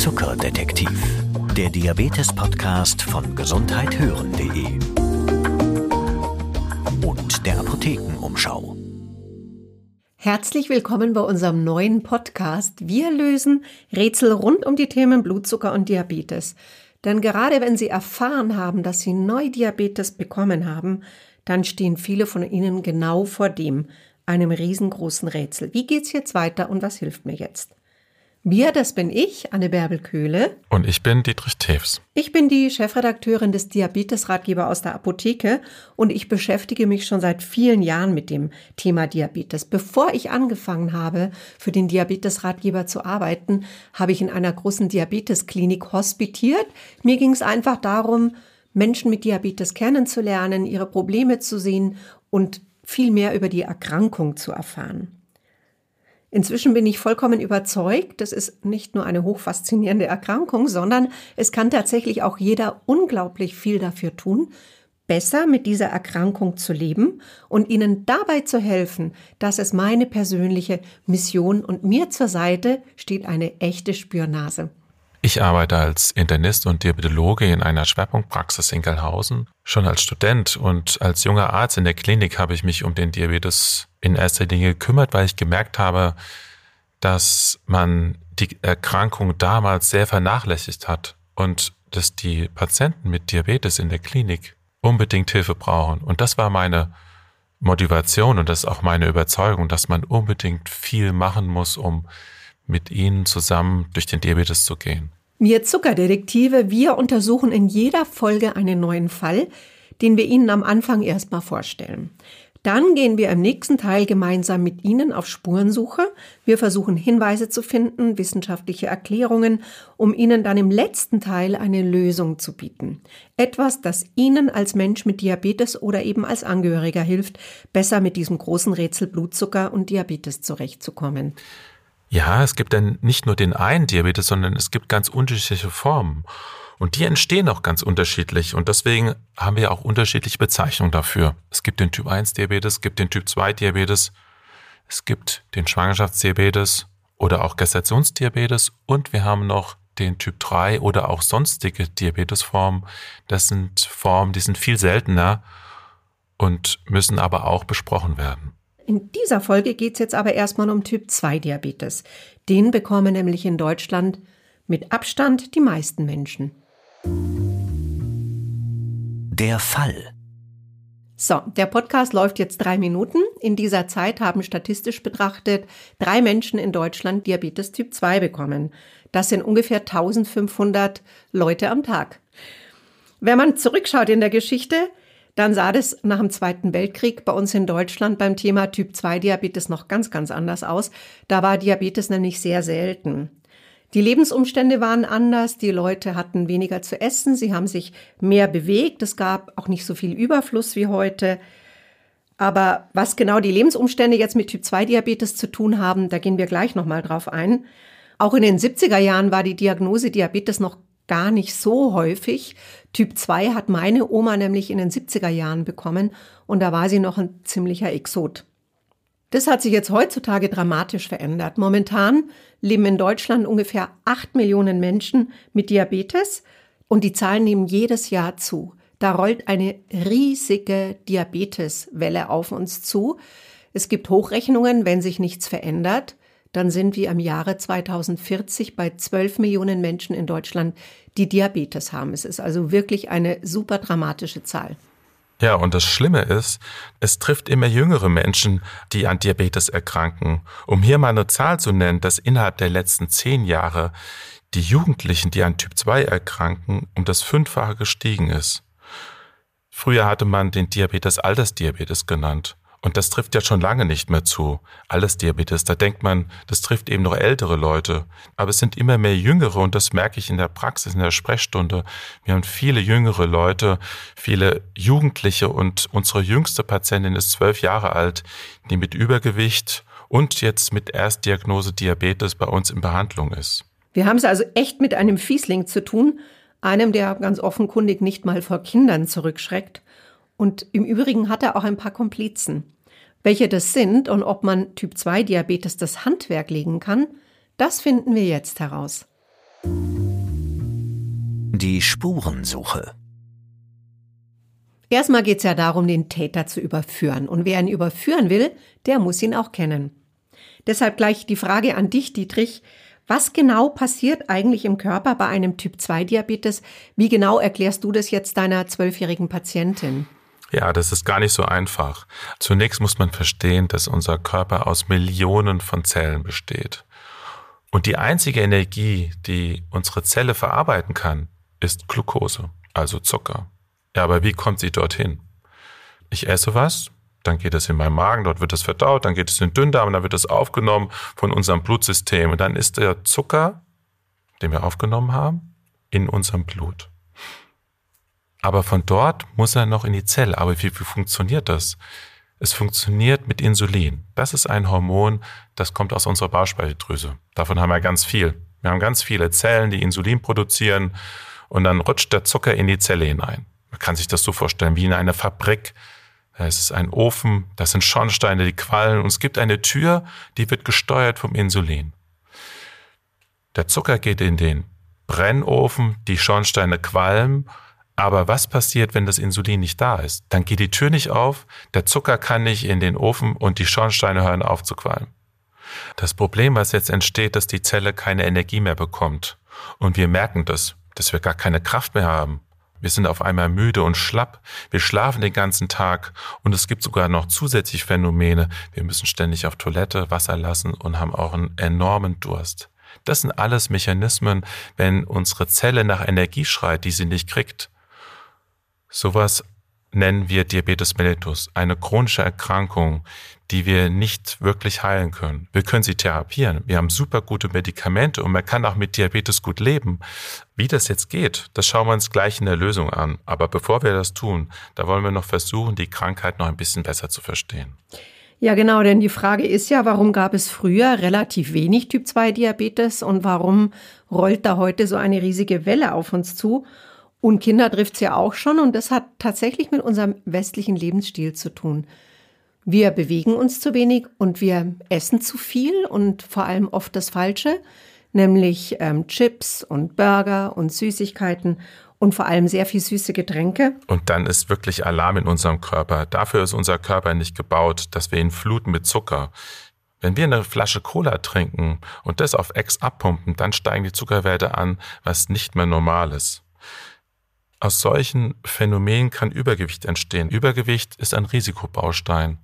Zuckerdetektiv, der Diabetes-Podcast von gesundheithören.de und der Apothekenumschau. Herzlich willkommen bei unserem neuen Podcast. Wir lösen Rätsel rund um die Themen Blutzucker und Diabetes. Denn gerade wenn Sie erfahren haben, dass Sie Neudiabetes bekommen haben, dann stehen viele von Ihnen genau vor dem, einem riesengroßen Rätsel. Wie geht's jetzt weiter und was hilft mir jetzt? Wir, das bin ich, Anne Bärbel Köhle. Und ich bin Dietrich Tews. Ich bin die Chefredakteurin des Diabetesratgeber aus der Apotheke und ich beschäftige mich schon seit vielen Jahren mit dem Thema Diabetes. Bevor ich angefangen habe, für den Diabetesratgeber zu arbeiten, habe ich in einer großen Diabetesklinik hospitiert. Mir ging es einfach darum, Menschen mit Diabetes kennenzulernen, ihre Probleme zu sehen und viel mehr über die Erkrankung zu erfahren. Inzwischen bin ich vollkommen überzeugt, das ist nicht nur eine hochfaszinierende Erkrankung, sondern es kann tatsächlich auch jeder unglaublich viel dafür tun, besser mit dieser Erkrankung zu leben und ihnen dabei zu helfen, dass es meine persönliche Mission und mir zur Seite steht eine echte Spürnase. Ich arbeite als Internist und Diabetologe in einer Schwerpunktpraxis in Gelhausen. Schon als Student und als junger Arzt in der Klinik habe ich mich um den Diabetes in erster Linie gekümmert, weil ich gemerkt habe, dass man die Erkrankung damals sehr vernachlässigt hat und dass die Patienten mit Diabetes in der Klinik unbedingt Hilfe brauchen. Und das war meine Motivation und das ist auch meine Überzeugung, dass man unbedingt viel machen muss, um mit Ihnen zusammen durch den Diabetes zu gehen. Wir Zuckerdetektive, wir untersuchen in jeder Folge einen neuen Fall, den wir Ihnen am Anfang erstmal vorstellen. Dann gehen wir im nächsten Teil gemeinsam mit Ihnen auf Spurensuche. Wir versuchen Hinweise zu finden, wissenschaftliche Erklärungen, um Ihnen dann im letzten Teil eine Lösung zu bieten. Etwas, das Ihnen als Mensch mit Diabetes oder eben als Angehöriger hilft, besser mit diesem großen Rätsel Blutzucker und Diabetes zurechtzukommen. Ja, es gibt dann nicht nur den einen Diabetes, sondern es gibt ganz unterschiedliche Formen. Und die entstehen auch ganz unterschiedlich. Und deswegen haben wir auch unterschiedliche Bezeichnungen dafür. Es gibt den Typ 1 Diabetes, es gibt den Typ 2 Diabetes, es gibt den Schwangerschaftsdiabetes oder auch Gestationsdiabetes und wir haben noch den Typ 3 oder auch sonstige Diabetesformen. Das sind Formen, die sind viel seltener und müssen aber auch besprochen werden. In dieser Folge geht es jetzt aber erstmal um Typ 2 Diabetes. Den bekommen nämlich in Deutschland mit Abstand die meisten Menschen. Der Fall. So, der Podcast läuft jetzt drei Minuten. In dieser Zeit haben statistisch betrachtet drei Menschen in Deutschland Diabetes Typ 2 bekommen. Das sind ungefähr 1500 Leute am Tag. Wenn man zurückschaut in der Geschichte, dann sah das nach dem Zweiten Weltkrieg bei uns in Deutschland beim Thema Typ 2 Diabetes noch ganz, ganz anders aus. Da war Diabetes nämlich sehr selten. Die Lebensumstände waren anders, die Leute hatten weniger zu essen, sie haben sich mehr bewegt, es gab auch nicht so viel Überfluss wie heute. Aber was genau die Lebensumstände jetzt mit Typ 2 Diabetes zu tun haben, da gehen wir gleich nochmal drauf ein. Auch in den 70er Jahren war die Diagnose Diabetes noch gar nicht so häufig. Typ 2 hat meine Oma nämlich in den 70er Jahren bekommen und da war sie noch ein ziemlicher Exot. Das hat sich jetzt heutzutage dramatisch verändert. Momentan leben in Deutschland ungefähr 8 Millionen Menschen mit Diabetes und die Zahlen nehmen jedes Jahr zu. Da rollt eine riesige Diabeteswelle auf uns zu. Es gibt Hochrechnungen, wenn sich nichts verändert, dann sind wir im Jahre 2040 bei 12 Millionen Menschen in Deutschland, die Diabetes haben. Es ist also wirklich eine super dramatische Zahl. Ja, und das Schlimme ist, es trifft immer jüngere Menschen, die an Diabetes erkranken. Um hier mal eine Zahl zu nennen, dass innerhalb der letzten zehn Jahre die Jugendlichen, die an Typ 2 erkranken, um das Fünffache gestiegen ist. Früher hatte man den Diabetes Altersdiabetes genannt. Und das trifft ja schon lange nicht mehr zu. Alles Diabetes, da denkt man, das trifft eben noch ältere Leute. Aber es sind immer mehr Jüngere und das merke ich in der Praxis, in der Sprechstunde. Wir haben viele jüngere Leute, viele Jugendliche und unsere jüngste Patientin ist zwölf Jahre alt, die mit Übergewicht und jetzt mit Erstdiagnose Diabetes bei uns in Behandlung ist. Wir haben es also echt mit einem Fiesling zu tun, einem, der ganz offenkundig nicht mal vor Kindern zurückschreckt und im Übrigen hat er auch ein paar Komplizen. Welche das sind und ob man Typ 2 Diabetes das Handwerk legen kann, das finden wir jetzt heraus. Die Spurensuche. Erstmal geht es ja darum, den Täter zu überführen. Und wer ihn überführen will, der muss ihn auch kennen. Deshalb gleich die Frage an dich, Dietrich. Was genau passiert eigentlich im Körper bei einem Typ-2-Diabetes? Wie genau erklärst du das jetzt deiner zwölfjährigen Patientin? Ja, das ist gar nicht so einfach. Zunächst muss man verstehen, dass unser Körper aus Millionen von Zellen besteht. Und die einzige Energie, die unsere Zelle verarbeiten kann, ist Glucose, also Zucker. Ja, aber wie kommt sie dorthin? Ich esse was, dann geht es in meinen Magen, dort wird es verdaut, dann geht es in den Dünndarm, dann wird es aufgenommen von unserem Blutsystem und dann ist der Zucker, den wir aufgenommen haben, in unserem Blut. Aber von dort muss er noch in die Zelle. Aber wie, wie funktioniert das? Es funktioniert mit Insulin. Das ist ein Hormon, das kommt aus unserer Bauchspeicheldrüse. Davon haben wir ganz viel. Wir haben ganz viele Zellen, die Insulin produzieren und dann rutscht der Zucker in die Zelle hinein. Man kann sich das so vorstellen wie in einer Fabrik. Es ist ein Ofen, das sind Schornsteine, die quallen und es gibt eine Tür, die wird gesteuert vom Insulin. Der Zucker geht in den Brennofen, die Schornsteine qualmen aber was passiert, wenn das Insulin nicht da ist? Dann geht die Tür nicht auf, der Zucker kann nicht in den Ofen und die Schornsteine hören auf zu qualmen. Das Problem, was jetzt entsteht, dass die Zelle keine Energie mehr bekommt. Und wir merken das, dass wir gar keine Kraft mehr haben. Wir sind auf einmal müde und schlapp. Wir schlafen den ganzen Tag. Und es gibt sogar noch zusätzlich Phänomene. Wir müssen ständig auf Toilette Wasser lassen und haben auch einen enormen Durst. Das sind alles Mechanismen, wenn unsere Zelle nach Energie schreit, die sie nicht kriegt. Sowas nennen wir Diabetes mellitus, eine chronische Erkrankung, die wir nicht wirklich heilen können. Wir können sie therapieren. Wir haben super gute Medikamente und man kann auch mit Diabetes gut leben. Wie das jetzt geht, das schauen wir uns gleich in der Lösung an. Aber bevor wir das tun, da wollen wir noch versuchen, die Krankheit noch ein bisschen besser zu verstehen. Ja, genau, denn die Frage ist ja, warum gab es früher relativ wenig Typ-2-Diabetes und warum rollt da heute so eine riesige Welle auf uns zu? Und Kinder trifft es ja auch schon und das hat tatsächlich mit unserem westlichen Lebensstil zu tun. Wir bewegen uns zu wenig und wir essen zu viel und vor allem oft das Falsche, nämlich ähm, Chips und Burger und Süßigkeiten und vor allem sehr viel süße Getränke. Und dann ist wirklich Alarm in unserem Körper. Dafür ist unser Körper nicht gebaut, dass wir ihn fluten mit Zucker. Wenn wir eine Flasche Cola trinken und das auf Ex abpumpen, dann steigen die Zuckerwerte an, was nicht mehr normal ist. Aus solchen Phänomenen kann Übergewicht entstehen. Übergewicht ist ein Risikobaustein.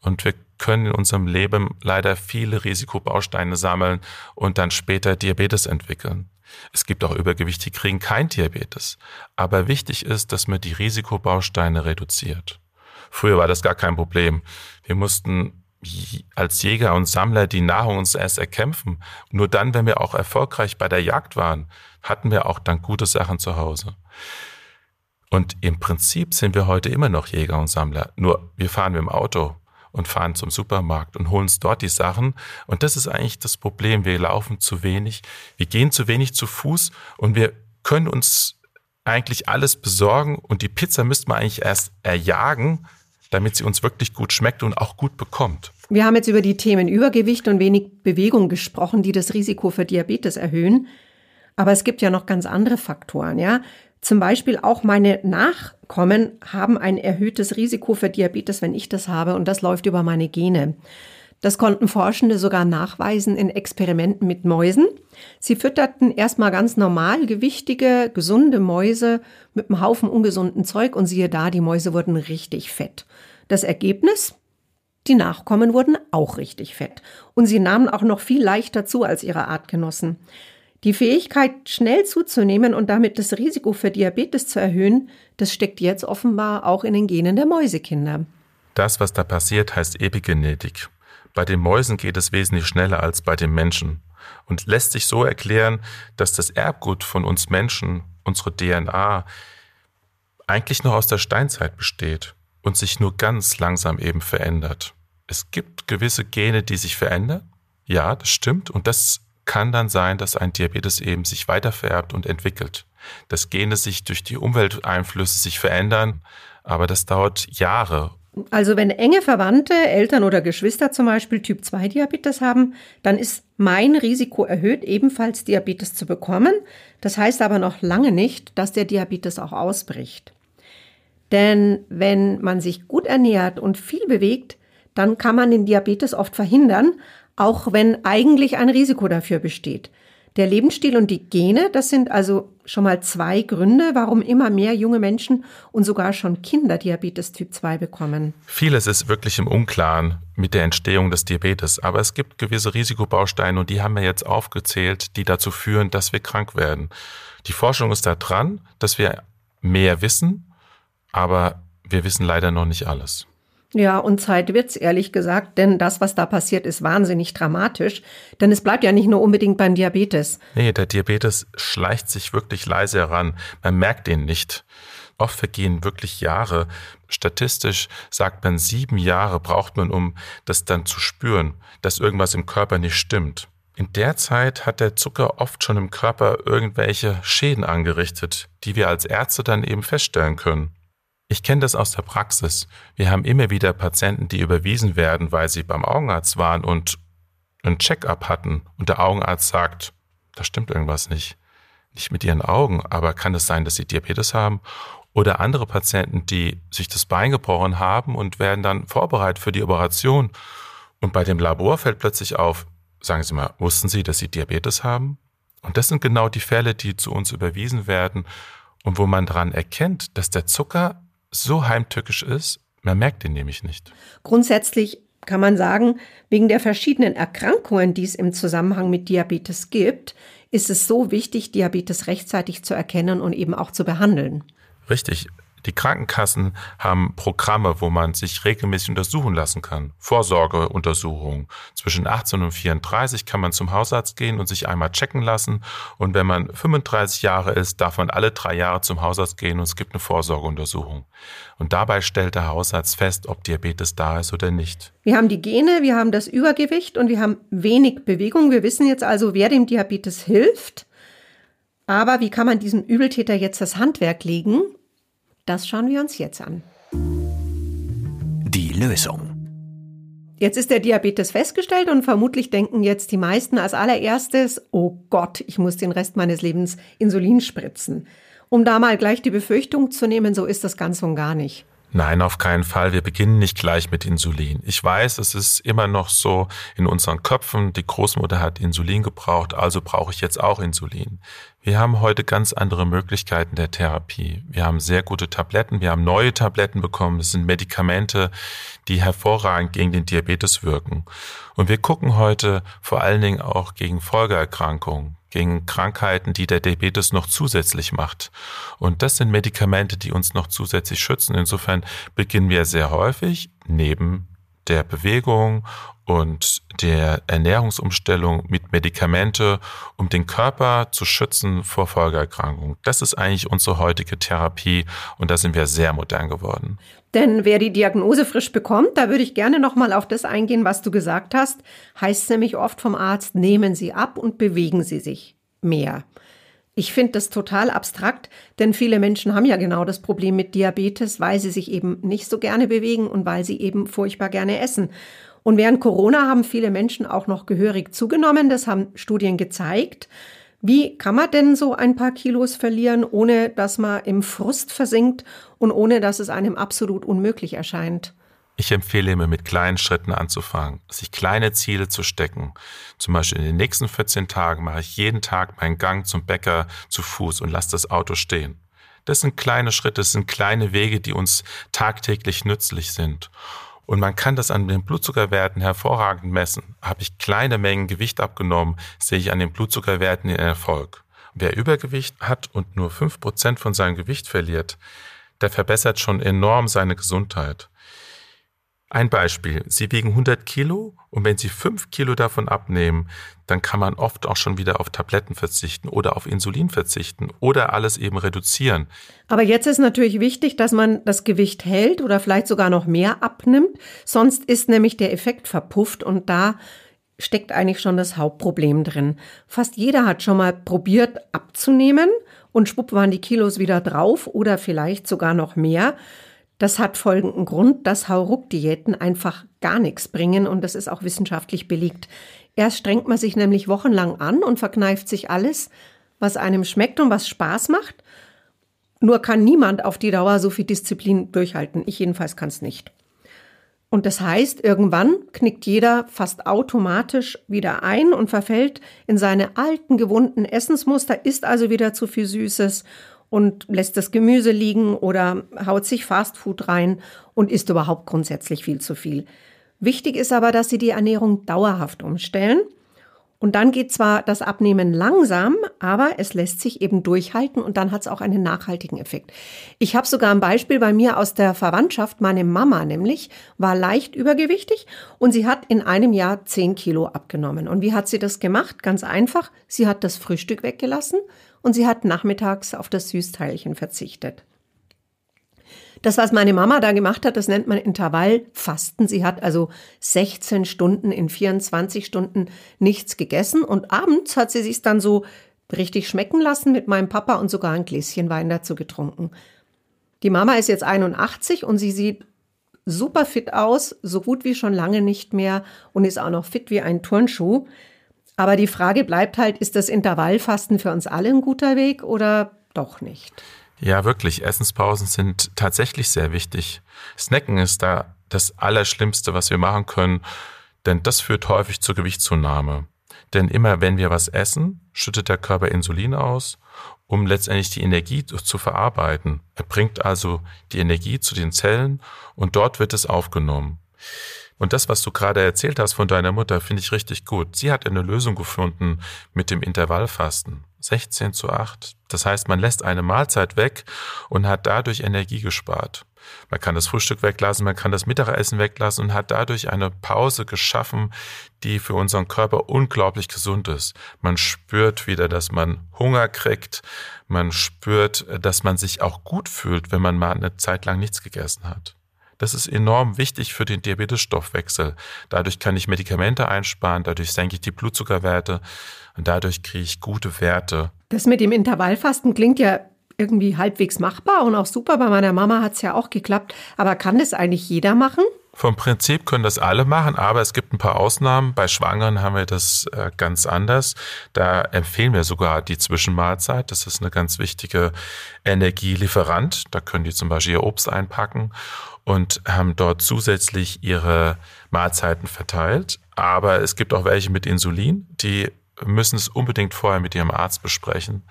Und wir können in unserem Leben leider viele Risikobausteine sammeln und dann später Diabetes entwickeln. Es gibt auch Übergewicht, die kriegen kein Diabetes. Aber wichtig ist, dass man die Risikobausteine reduziert. Früher war das gar kein Problem. Wir mussten als Jäger und Sammler die Nahrung uns erst erkämpfen. Nur dann, wenn wir auch erfolgreich bei der Jagd waren, hatten wir auch dann gute Sachen zu Hause. Und im Prinzip sind wir heute immer noch Jäger und Sammler. Nur wir fahren mit dem Auto und fahren zum Supermarkt und holen uns dort die Sachen. Und das ist eigentlich das Problem. Wir laufen zu wenig. Wir gehen zu wenig zu Fuß und wir können uns eigentlich alles besorgen. Und die Pizza müsste man eigentlich erst erjagen, damit sie uns wirklich gut schmeckt und auch gut bekommt. Wir haben jetzt über die Themen Übergewicht und wenig Bewegung gesprochen, die das Risiko für Diabetes erhöhen. Aber es gibt ja noch ganz andere Faktoren, ja. Zum Beispiel auch meine Nachkommen haben ein erhöhtes Risiko für Diabetes, wenn ich das habe, und das läuft über meine Gene. Das konnten Forschende sogar nachweisen in Experimenten mit Mäusen. Sie fütterten erstmal ganz normal gewichtige, gesunde Mäuse mit einem Haufen ungesunden Zeug und siehe da, die Mäuse wurden richtig fett. Das Ergebnis? Die Nachkommen wurden auch richtig fett. Und sie nahmen auch noch viel leichter zu als ihre Artgenossen. Die Fähigkeit, schnell zuzunehmen und damit das Risiko für Diabetes zu erhöhen, das steckt jetzt offenbar auch in den Genen der Mäusekinder. Das, was da passiert, heißt Epigenetik. Bei den Mäusen geht es wesentlich schneller als bei den Menschen und lässt sich so erklären, dass das Erbgut von uns Menschen, unsere DNA, eigentlich noch aus der Steinzeit besteht und sich nur ganz langsam eben verändert. Es gibt gewisse Gene, die sich verändern. Ja, das stimmt. Und das kann dann sein, dass ein Diabetes eben sich weitervererbt und entwickelt. Dass Gene sich durch die Umwelteinflüsse sich verändern, aber das dauert Jahre Also wenn enge Verwandte, Eltern oder Geschwister zum Beispiel Typ-2-Diabetes haben, dann ist mein Risiko erhöht, ebenfalls Diabetes zu bekommen. Das heißt aber noch lange nicht, dass der Diabetes auch ausbricht. Denn wenn man sich gut ernährt und viel bewegt, dann kann man den Diabetes oft verhindern, auch wenn eigentlich ein Risiko dafür besteht. Der Lebensstil und die Gene, das sind also schon mal zwei Gründe, warum immer mehr junge Menschen und sogar schon Kinder Diabetes Typ 2 bekommen. Vieles ist wirklich im Unklaren mit der Entstehung des Diabetes, aber es gibt gewisse Risikobausteine und die haben wir jetzt aufgezählt, die dazu führen, dass wir krank werden. Die Forschung ist da dran, dass wir mehr wissen, aber wir wissen leider noch nicht alles. Ja, und Zeit wird's, ehrlich gesagt, denn das, was da passiert, ist wahnsinnig dramatisch. Denn es bleibt ja nicht nur unbedingt beim Diabetes. Nee, der Diabetes schleicht sich wirklich leise heran. Man merkt ihn nicht. Oft vergehen wirklich Jahre. Statistisch sagt man, sieben Jahre braucht man, um das dann zu spüren, dass irgendwas im Körper nicht stimmt. In der Zeit hat der Zucker oft schon im Körper irgendwelche Schäden angerichtet, die wir als Ärzte dann eben feststellen können. Ich kenne das aus der Praxis. Wir haben immer wieder Patienten, die überwiesen werden, weil sie beim Augenarzt waren und ein Check-up hatten und der Augenarzt sagt, da stimmt irgendwas nicht. Nicht mit ihren Augen, aber kann es sein, dass sie Diabetes haben? Oder andere Patienten, die sich das Bein gebrochen haben und werden dann vorbereitet für die Operation. Und bei dem Labor fällt plötzlich auf, sagen Sie mal, wussten Sie, dass Sie Diabetes haben? Und das sind genau die Fälle, die zu uns überwiesen werden und wo man daran erkennt, dass der Zucker so heimtückisch ist, man merkt ihn nämlich nicht. Grundsätzlich kann man sagen, wegen der verschiedenen Erkrankungen, die es im Zusammenhang mit Diabetes gibt, ist es so wichtig, Diabetes rechtzeitig zu erkennen und eben auch zu behandeln. Richtig. Die Krankenkassen haben Programme, wo man sich regelmäßig untersuchen lassen kann. Vorsorgeuntersuchungen. Zwischen 18 und 34 kann man zum Hausarzt gehen und sich einmal checken lassen. Und wenn man 35 Jahre ist, darf man alle drei Jahre zum Hausarzt gehen und es gibt eine Vorsorgeuntersuchung. Und dabei stellt der Hausarzt fest, ob Diabetes da ist oder nicht. Wir haben die Gene, wir haben das Übergewicht und wir haben wenig Bewegung. Wir wissen jetzt also, wer dem Diabetes hilft. Aber wie kann man diesem Übeltäter jetzt das Handwerk legen? Das schauen wir uns jetzt an. Die Lösung. Jetzt ist der Diabetes festgestellt und vermutlich denken jetzt die meisten als allererstes, oh Gott, ich muss den Rest meines Lebens Insulin spritzen. Um da mal gleich die Befürchtung zu nehmen, so ist das ganz und gar nicht. Nein, auf keinen Fall. Wir beginnen nicht gleich mit Insulin. Ich weiß, es ist immer noch so in unseren Köpfen, die Großmutter hat Insulin gebraucht, also brauche ich jetzt auch Insulin. Wir haben heute ganz andere Möglichkeiten der Therapie. Wir haben sehr gute Tabletten, wir haben neue Tabletten bekommen. Das sind Medikamente, die hervorragend gegen den Diabetes wirken. Und wir gucken heute vor allen Dingen auch gegen Folgeerkrankungen gegen Krankheiten, die der Diabetes noch zusätzlich macht. Und das sind Medikamente, die uns noch zusätzlich schützen. Insofern beginnen wir sehr häufig neben der Bewegung und der Ernährungsumstellung mit Medikamente, um den Körper zu schützen vor Folgeerkrankungen. Das ist eigentlich unsere heutige Therapie und da sind wir sehr modern geworden. Denn wer die Diagnose frisch bekommt, da würde ich gerne nochmal auf das eingehen, was du gesagt hast, heißt nämlich oft vom Arzt, nehmen Sie ab und bewegen Sie sich mehr. Ich finde das total abstrakt, denn viele Menschen haben ja genau das Problem mit Diabetes, weil sie sich eben nicht so gerne bewegen und weil sie eben furchtbar gerne essen. Und während Corona haben viele Menschen auch noch gehörig zugenommen, das haben Studien gezeigt. Wie kann man denn so ein paar Kilos verlieren, ohne dass man im Frust versinkt und ohne dass es einem absolut unmöglich erscheint? Ich empfehle immer mit kleinen Schritten anzufangen, sich kleine Ziele zu stecken. Zum Beispiel in den nächsten 14 Tagen mache ich jeden Tag meinen Gang zum Bäcker zu Fuß und lasse das Auto stehen. Das sind kleine Schritte, das sind kleine Wege, die uns tagtäglich nützlich sind. Und man kann das an den Blutzuckerwerten hervorragend messen. Habe ich kleine Mengen Gewicht abgenommen, sehe ich an den Blutzuckerwerten den Erfolg. Wer Übergewicht hat und nur fünf Prozent von seinem Gewicht verliert, der verbessert schon enorm seine Gesundheit. Ein Beispiel. Sie wiegen 100 Kilo und wenn Sie 5 Kilo davon abnehmen, dann kann man oft auch schon wieder auf Tabletten verzichten oder auf Insulin verzichten oder alles eben reduzieren. Aber jetzt ist natürlich wichtig, dass man das Gewicht hält oder vielleicht sogar noch mehr abnimmt. Sonst ist nämlich der Effekt verpufft und da steckt eigentlich schon das Hauptproblem drin. Fast jeder hat schon mal probiert abzunehmen und schwupp waren die Kilos wieder drauf oder vielleicht sogar noch mehr. Das hat folgenden Grund, dass Hauruck-Diäten einfach gar nichts bringen und das ist auch wissenschaftlich belegt. Erst strengt man sich nämlich wochenlang an und verkneift sich alles, was einem schmeckt und was Spaß macht. Nur kann niemand auf die Dauer so viel Disziplin durchhalten. Ich jedenfalls kann es nicht. Und das heißt, irgendwann knickt jeder fast automatisch wieder ein und verfällt in seine alten gewohnten Essensmuster, isst also wieder zu viel Süßes und lässt das Gemüse liegen oder haut sich Fastfood rein und isst überhaupt grundsätzlich viel zu viel. Wichtig ist aber, dass Sie die Ernährung dauerhaft umstellen. Und dann geht zwar das Abnehmen langsam, aber es lässt sich eben durchhalten und dann hat es auch einen nachhaltigen Effekt. Ich habe sogar ein Beispiel bei mir aus der Verwandtschaft. Meine Mama nämlich war leicht übergewichtig und sie hat in einem Jahr 10 Kilo abgenommen. Und wie hat sie das gemacht? Ganz einfach. Sie hat das Frühstück weggelassen und sie hat nachmittags auf das Süßteilchen verzichtet. Das, was meine Mama da gemacht hat, das nennt man Intervallfasten. Sie hat also 16 Stunden in 24 Stunden nichts gegessen und abends hat sie sich dann so richtig schmecken lassen mit meinem Papa und sogar ein Gläschen Wein dazu getrunken. Die Mama ist jetzt 81 und sie sieht super fit aus, so gut wie schon lange nicht mehr und ist auch noch fit wie ein Turnschuh. Aber die Frage bleibt halt, ist das Intervallfasten für uns alle ein guter Weg oder doch nicht? Ja, wirklich. Essenspausen sind tatsächlich sehr wichtig. Snacken ist da das Allerschlimmste, was wir machen können, denn das führt häufig zur Gewichtszunahme. Denn immer wenn wir was essen, schüttet der Körper Insulin aus, um letztendlich die Energie zu verarbeiten. Er bringt also die Energie zu den Zellen und dort wird es aufgenommen. Und das, was du gerade erzählt hast von deiner Mutter, finde ich richtig gut. Sie hat eine Lösung gefunden mit dem Intervallfasten. 16 zu 8. Das heißt, man lässt eine Mahlzeit weg und hat dadurch Energie gespart. Man kann das Frühstück weglassen, man kann das Mittagessen weglassen und hat dadurch eine Pause geschaffen, die für unseren Körper unglaublich gesund ist. Man spürt wieder, dass man Hunger kriegt. Man spürt, dass man sich auch gut fühlt, wenn man mal eine Zeit lang nichts gegessen hat. Das ist enorm wichtig für den Diabetesstoffwechsel. Dadurch kann ich Medikamente einsparen, dadurch senke ich die Blutzuckerwerte und dadurch kriege ich gute Werte. Das mit dem Intervallfasten klingt ja irgendwie halbwegs machbar und auch super. Bei meiner Mama hat es ja auch geklappt. Aber kann das eigentlich jeder machen? Vom Prinzip können das alle machen, aber es gibt ein paar Ausnahmen. Bei Schwangeren haben wir das äh, ganz anders. Da empfehlen wir sogar die Zwischenmahlzeit. Das ist eine ganz wichtige Energielieferant. Da können die zum Beispiel ihr Obst einpacken und haben dort zusätzlich ihre Mahlzeiten verteilt. Aber es gibt auch welche mit Insulin, die müssen es unbedingt vorher mit ihrem Arzt besprechen.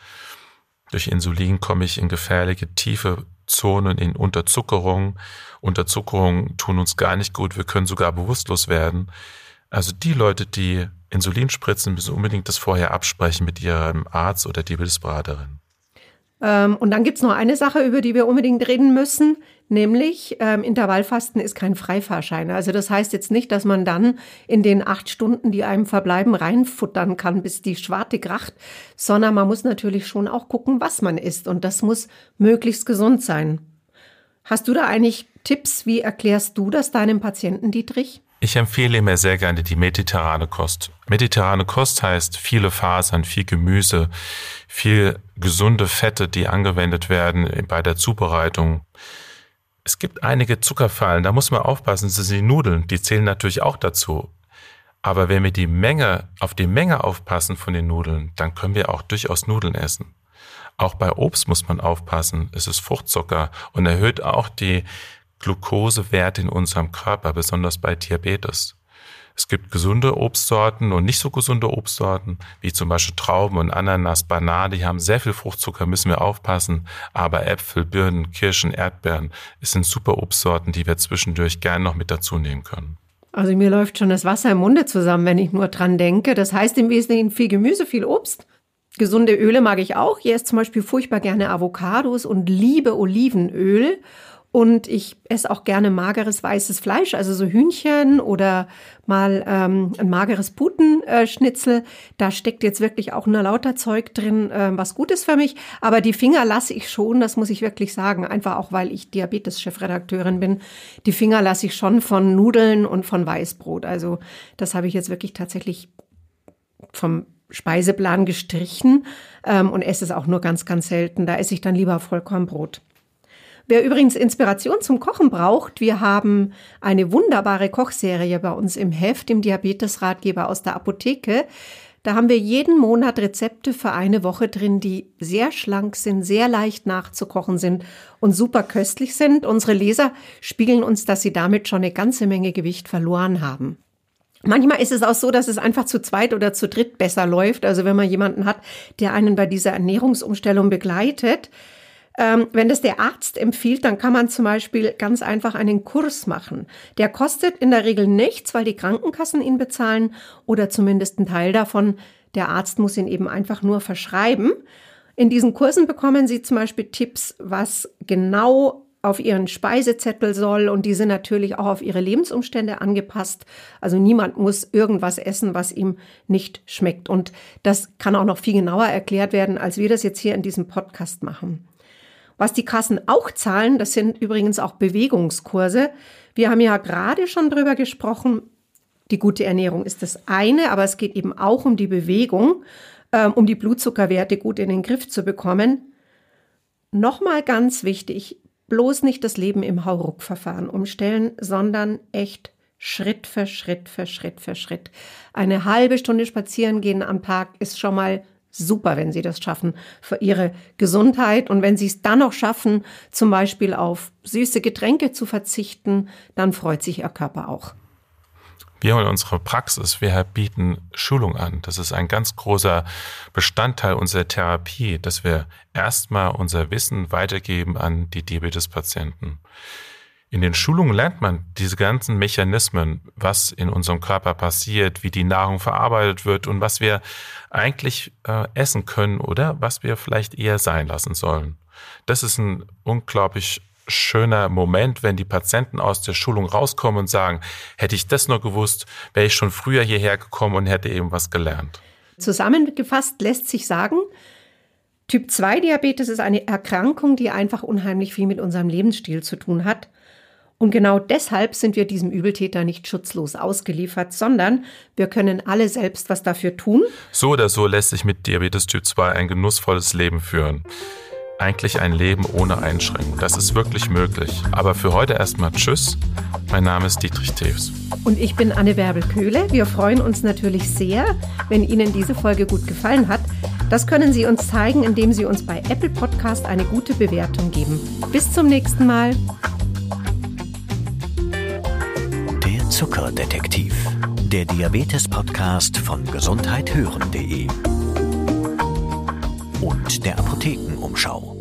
Durch Insulin komme ich in gefährliche tiefe Zonen in Unterzuckerung. Unterzuckerung tun uns gar nicht gut. Wir können sogar bewusstlos werden. Also die Leute, die Insulin spritzen, müssen unbedingt das vorher absprechen mit ihrem Arzt oder Diabetesberaterin. Ähm, und dann gibt's noch eine Sache, über die wir unbedingt reden müssen, nämlich ähm, Intervallfasten ist kein Freifahrschein. Also das heißt jetzt nicht, dass man dann in den acht Stunden, die einem verbleiben, reinfuttern kann, bis die Schwarte kracht, sondern man muss natürlich schon auch gucken, was man isst. Und das muss möglichst gesund sein. Hast du da eigentlich Tipps? Wie erklärst du das deinem Patienten, Dietrich? Ich empfehle mir sehr gerne die mediterrane Kost. Mediterrane Kost heißt viele Fasern, viel Gemüse, viel gesunde Fette, die angewendet werden bei der Zubereitung. Es gibt einige Zuckerfallen, da muss man aufpassen, das sind die Nudeln, die zählen natürlich auch dazu. Aber wenn wir die Menge, auf die Menge aufpassen von den Nudeln, dann können wir auch durchaus Nudeln essen. Auch bei Obst muss man aufpassen, es ist Fruchtzucker und erhöht auch die Glukosewerte in unserem Körper, besonders bei Diabetes. Es gibt gesunde Obstsorten und nicht so gesunde Obstsorten, wie zum Beispiel Trauben und Ananas, Banane, die haben sehr viel Fruchtzucker, müssen wir aufpassen. Aber Äpfel, Birnen, Kirschen, Erdbeeren, es sind super Obstsorten, die wir zwischendurch gern noch mit dazu nehmen können. Also mir läuft schon das Wasser im Munde zusammen, wenn ich nur dran denke. Das heißt im Wesentlichen viel Gemüse, viel Obst. Gesunde Öle mag ich auch. Hier ist zum Beispiel furchtbar gerne Avocados und liebe Olivenöl. Und ich esse auch gerne mageres weißes Fleisch, also so Hühnchen oder mal ähm, ein mageres Putenschnitzel. da steckt jetzt wirklich auch nur lauter Zeug drin, äh, was gut ist für mich. Aber die Finger lasse ich schon, das muss ich wirklich sagen. Einfach auch, weil ich Diabetes-Chefredakteurin bin. Die Finger lasse ich schon von Nudeln und von Weißbrot. Also das habe ich jetzt wirklich tatsächlich vom Speiseplan gestrichen ähm, und esse es auch nur ganz, ganz selten. Da esse ich dann lieber Vollkornbrot. Wer übrigens Inspiration zum Kochen braucht, wir haben eine wunderbare Kochserie bei uns im Heft, im Diabetesratgeber aus der Apotheke. Da haben wir jeden Monat Rezepte für eine Woche drin, die sehr schlank sind, sehr leicht nachzukochen sind und super köstlich sind. Unsere Leser spiegeln uns, dass sie damit schon eine ganze Menge Gewicht verloren haben. Manchmal ist es auch so, dass es einfach zu zweit oder zu dritt besser läuft. Also wenn man jemanden hat, der einen bei dieser Ernährungsumstellung begleitet, ähm, wenn das der Arzt empfiehlt, dann kann man zum Beispiel ganz einfach einen Kurs machen. Der kostet in der Regel nichts, weil die Krankenkassen ihn bezahlen oder zumindest ein Teil davon. Der Arzt muss ihn eben einfach nur verschreiben. In diesen Kursen bekommen Sie zum Beispiel Tipps, was genau auf ihren Speisezettel soll und die sind natürlich auch auf ihre Lebensumstände angepasst. Also niemand muss irgendwas essen, was ihm nicht schmeckt. Und das kann auch noch viel genauer erklärt werden, als wir das jetzt hier in diesem Podcast machen. Was die Kassen auch zahlen, das sind übrigens auch Bewegungskurse. Wir haben ja gerade schon drüber gesprochen. Die gute Ernährung ist das eine, aber es geht eben auch um die Bewegung, ähm, um die Blutzuckerwerte gut in den Griff zu bekommen. Nochmal ganz wichtig, bloß nicht das Leben im Hauruck-Verfahren umstellen, sondern echt Schritt für Schritt für Schritt für Schritt. Eine halbe Stunde spazieren gehen am Tag ist schon mal super, wenn Sie das schaffen für Ihre Gesundheit. Und wenn Sie es dann noch schaffen, zum Beispiel auf süße Getränke zu verzichten, dann freut sich Ihr Körper auch. Wir in unserer Praxis, wir bieten Schulung an. Das ist ein ganz großer Bestandteil unserer Therapie, dass wir erstmal unser Wissen weitergeben an die Diabetespatienten. In den Schulungen lernt man diese ganzen Mechanismen, was in unserem Körper passiert, wie die Nahrung verarbeitet wird und was wir eigentlich äh, essen können oder was wir vielleicht eher sein lassen sollen. Das ist ein unglaublich schöner Moment, wenn die Patienten aus der Schulung rauskommen und sagen, hätte ich das nur gewusst, wäre ich schon früher hierher gekommen und hätte eben was gelernt. Zusammengefasst lässt sich sagen, Typ 2 Diabetes ist eine Erkrankung, die einfach unheimlich viel mit unserem Lebensstil zu tun hat. Und genau deshalb sind wir diesem Übeltäter nicht schutzlos ausgeliefert, sondern wir können alle selbst was dafür tun. So oder so lässt sich mit Diabetes Typ 2 ein genussvolles Leben führen. Eigentlich ein Leben ohne Einschränkung. Das ist wirklich möglich. Aber für heute erstmal Tschüss. Mein Name ist Dietrich Tews. Und ich bin Anne Bärbel-Köhle. Wir freuen uns natürlich sehr, wenn Ihnen diese Folge gut gefallen hat. Das können Sie uns zeigen, indem Sie uns bei Apple Podcast eine gute Bewertung geben. Bis zum nächsten Mal. Zuckerdetektiv, der Diabetes-Podcast von gesundheithören.de und der Apothekenumschau.